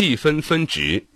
细分分值。